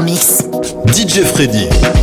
DJ Freddy.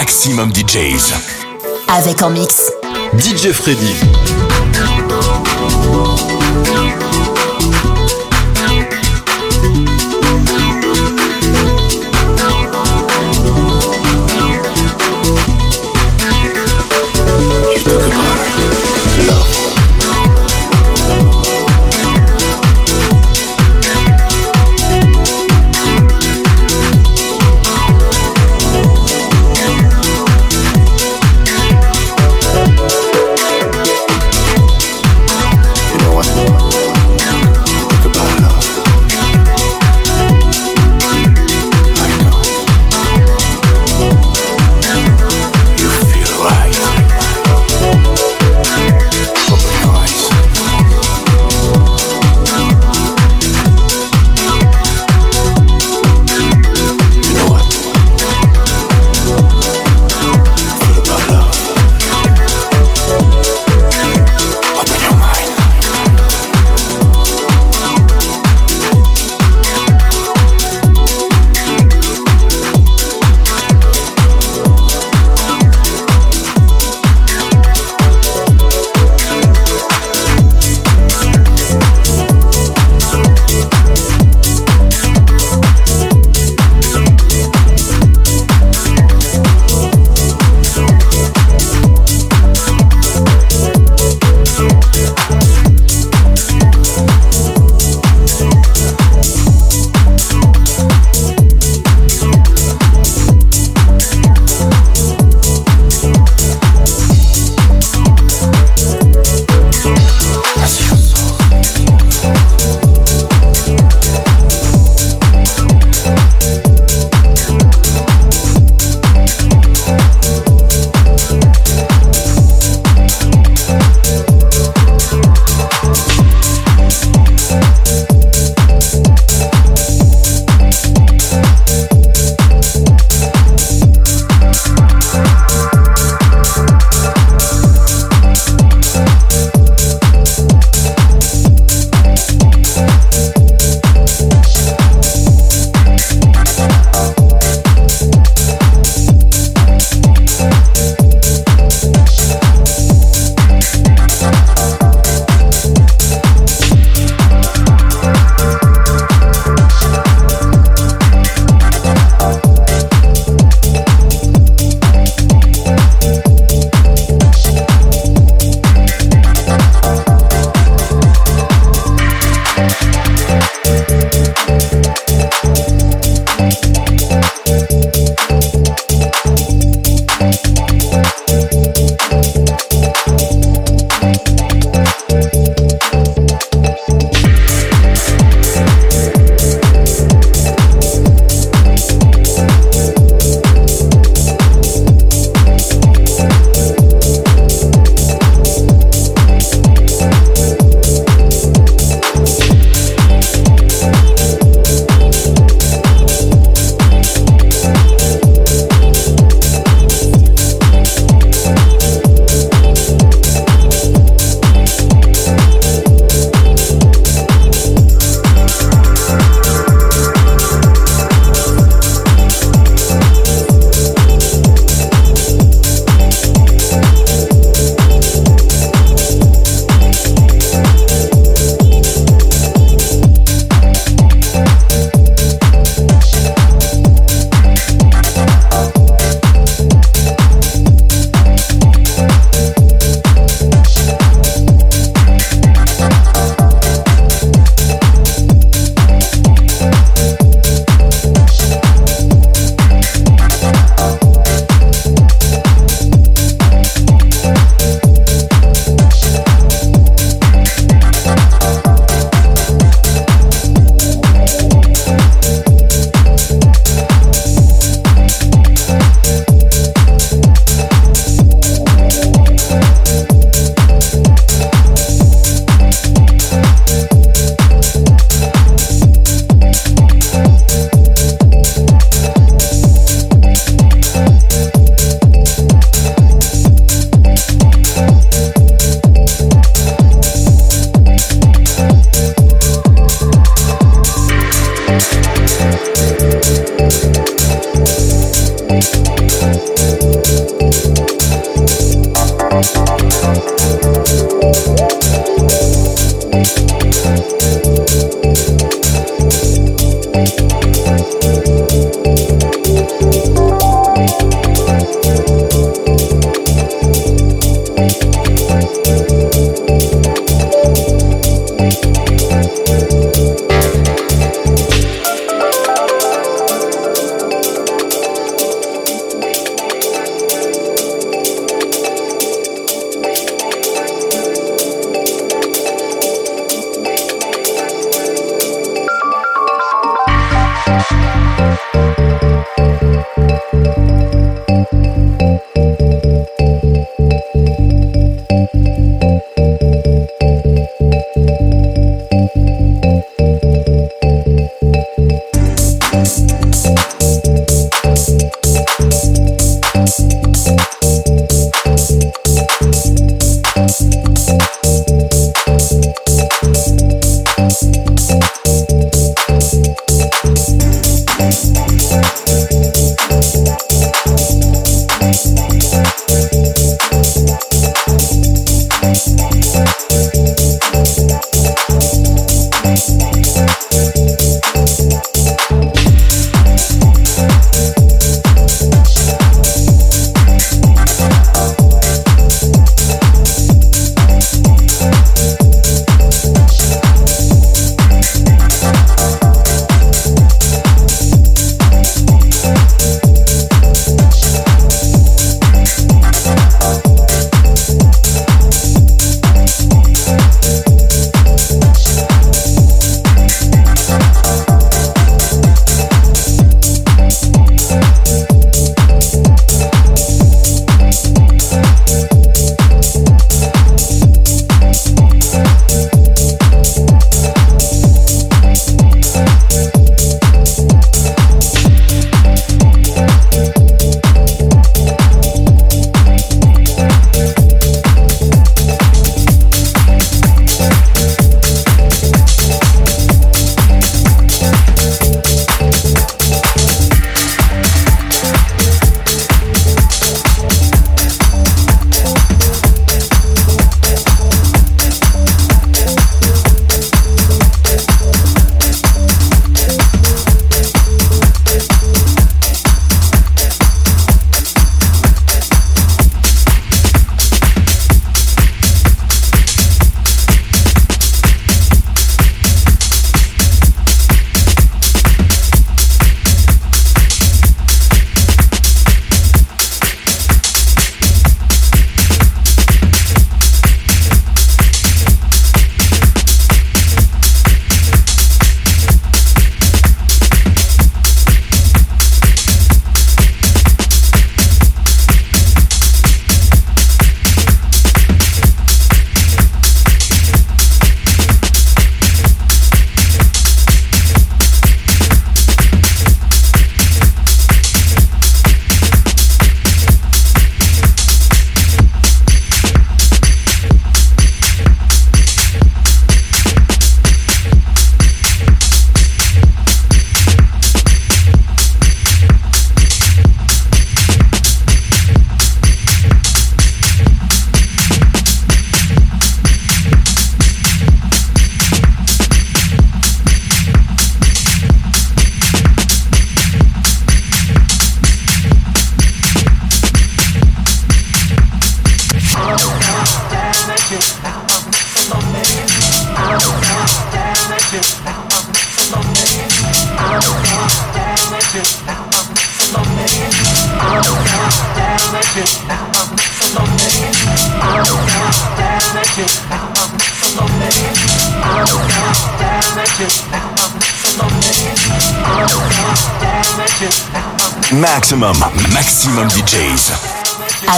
Maximum, DJs. Avec en mix. DJ Freddy.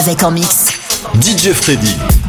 Avec en mix. DJ Freddy.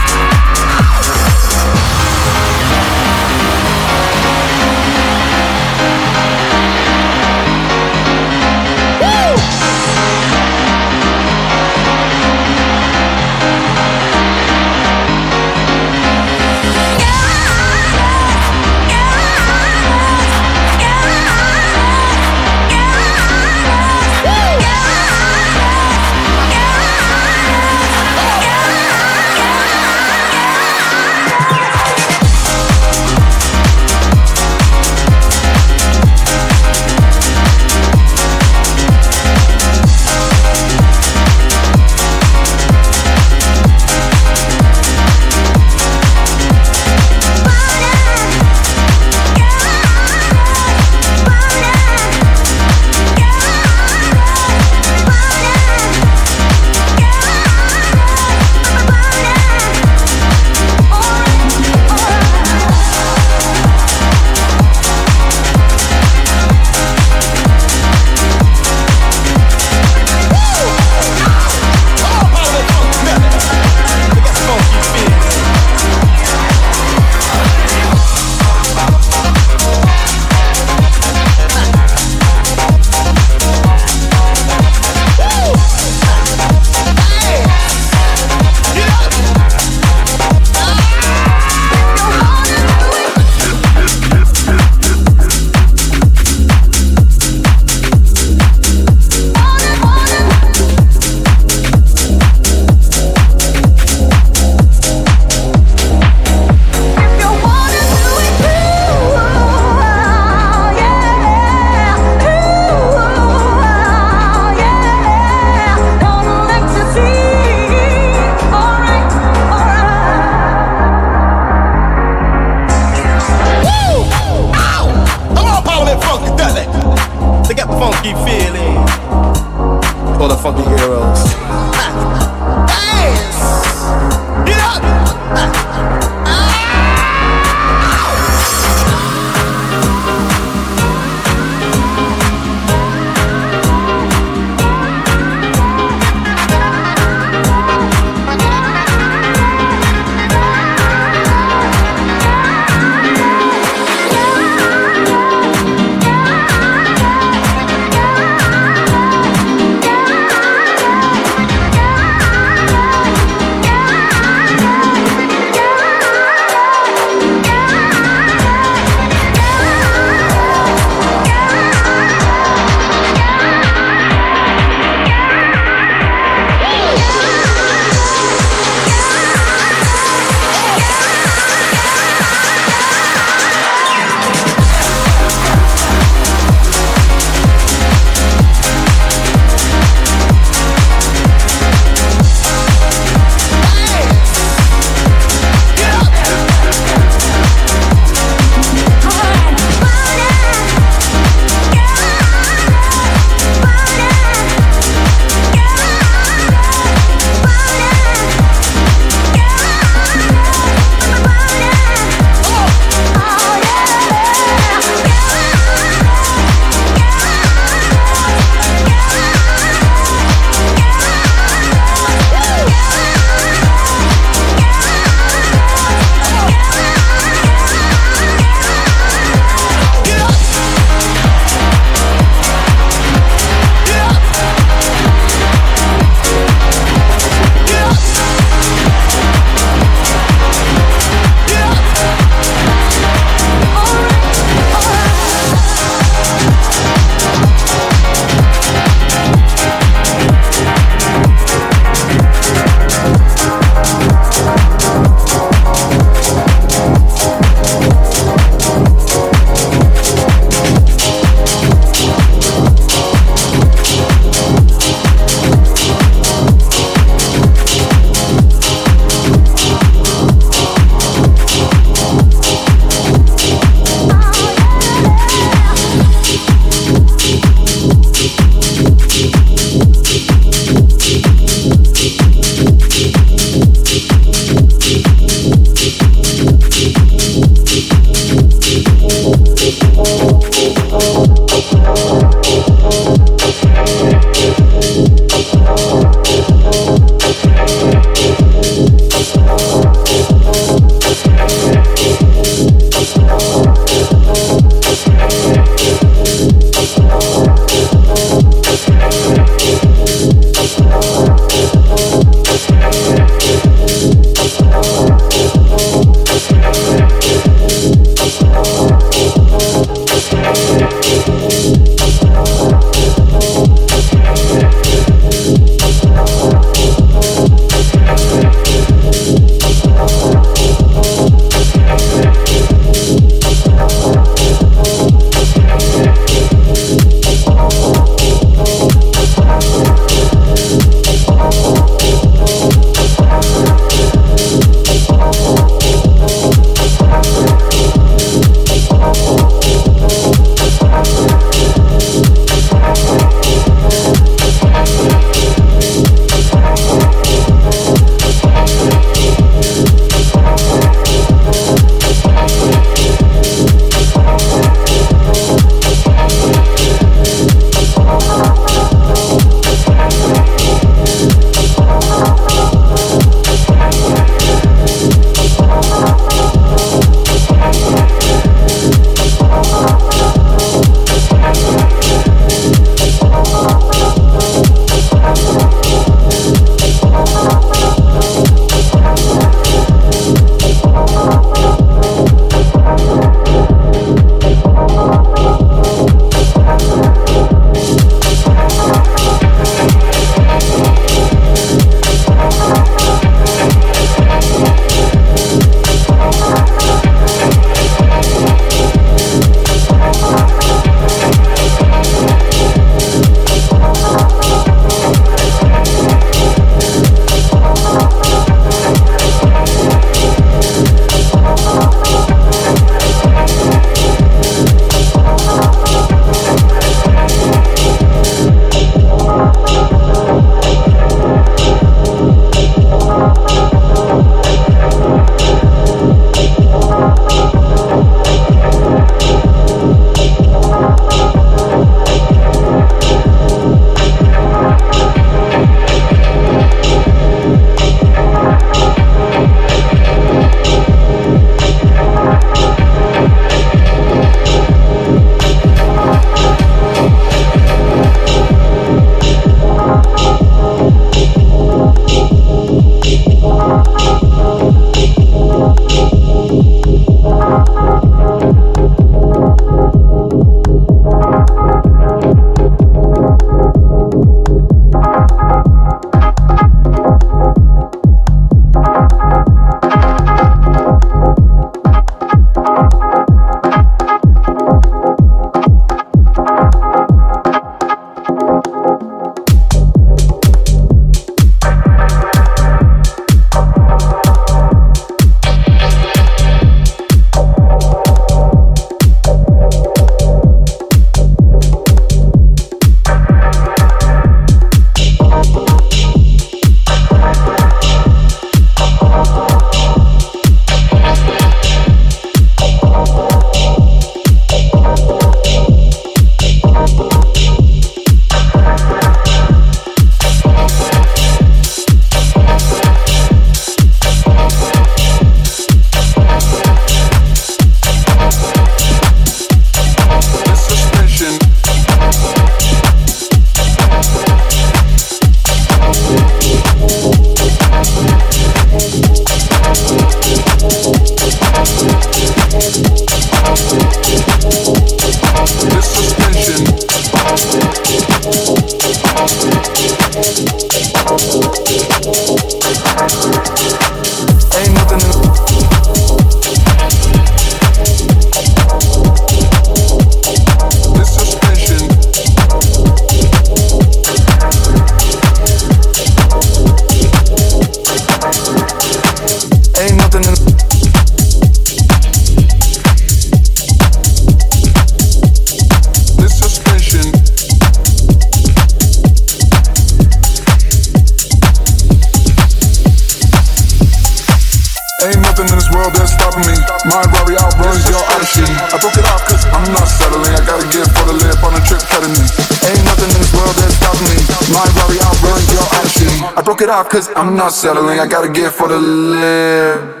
Off cause I'm not settling. I gotta get for the lip.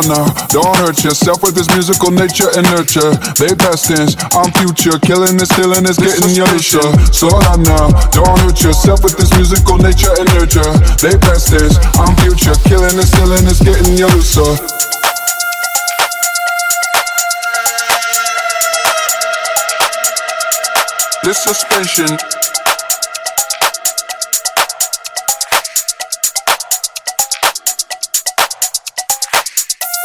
Down now. Don't hurt yourself with this musical nature and nurture. They past tense, I'm future. Killing and stealing is getting your nature. Slow down now. Don't hurt yourself with this musical nature and nurture. They past tense, I'm future. Killing and stealing is getting your looser. This suspension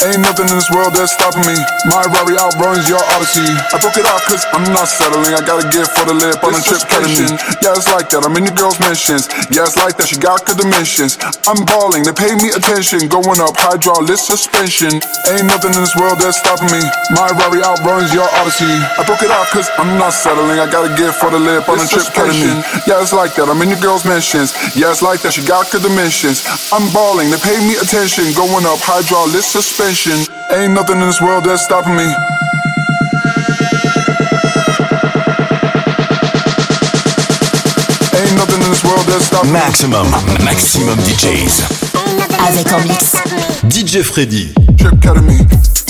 Ain't nothing in this world that's stopping me. My Rari outruns your Odyssey. I broke it off cause I'm not settling. I gotta get for the lip on a trip me. Yeah, it's like that. I'm in your girl's mentions. Yeah, it's like that. She got good dimensions. I'm balling. They pay me attention. Going up hydraulic suspension. Ain't nothing in this world that's stopping me. My Rari outruns your Odyssey. I broke it off cause I'm not settling. I gotta get for the lip on a trip me. Yeah, it's like that. I'm in your girl's mentions. Yeah, it's like that. She got good dimensions. I'm balling. They pay me attention. Going up hydraulic suspension. Ain't nothing in this world that's stopping me. Ain't nothing in this world that's stopping me. Maxximum, Maxximum DJs. Avec en mix. DJ Freddy. Trip me.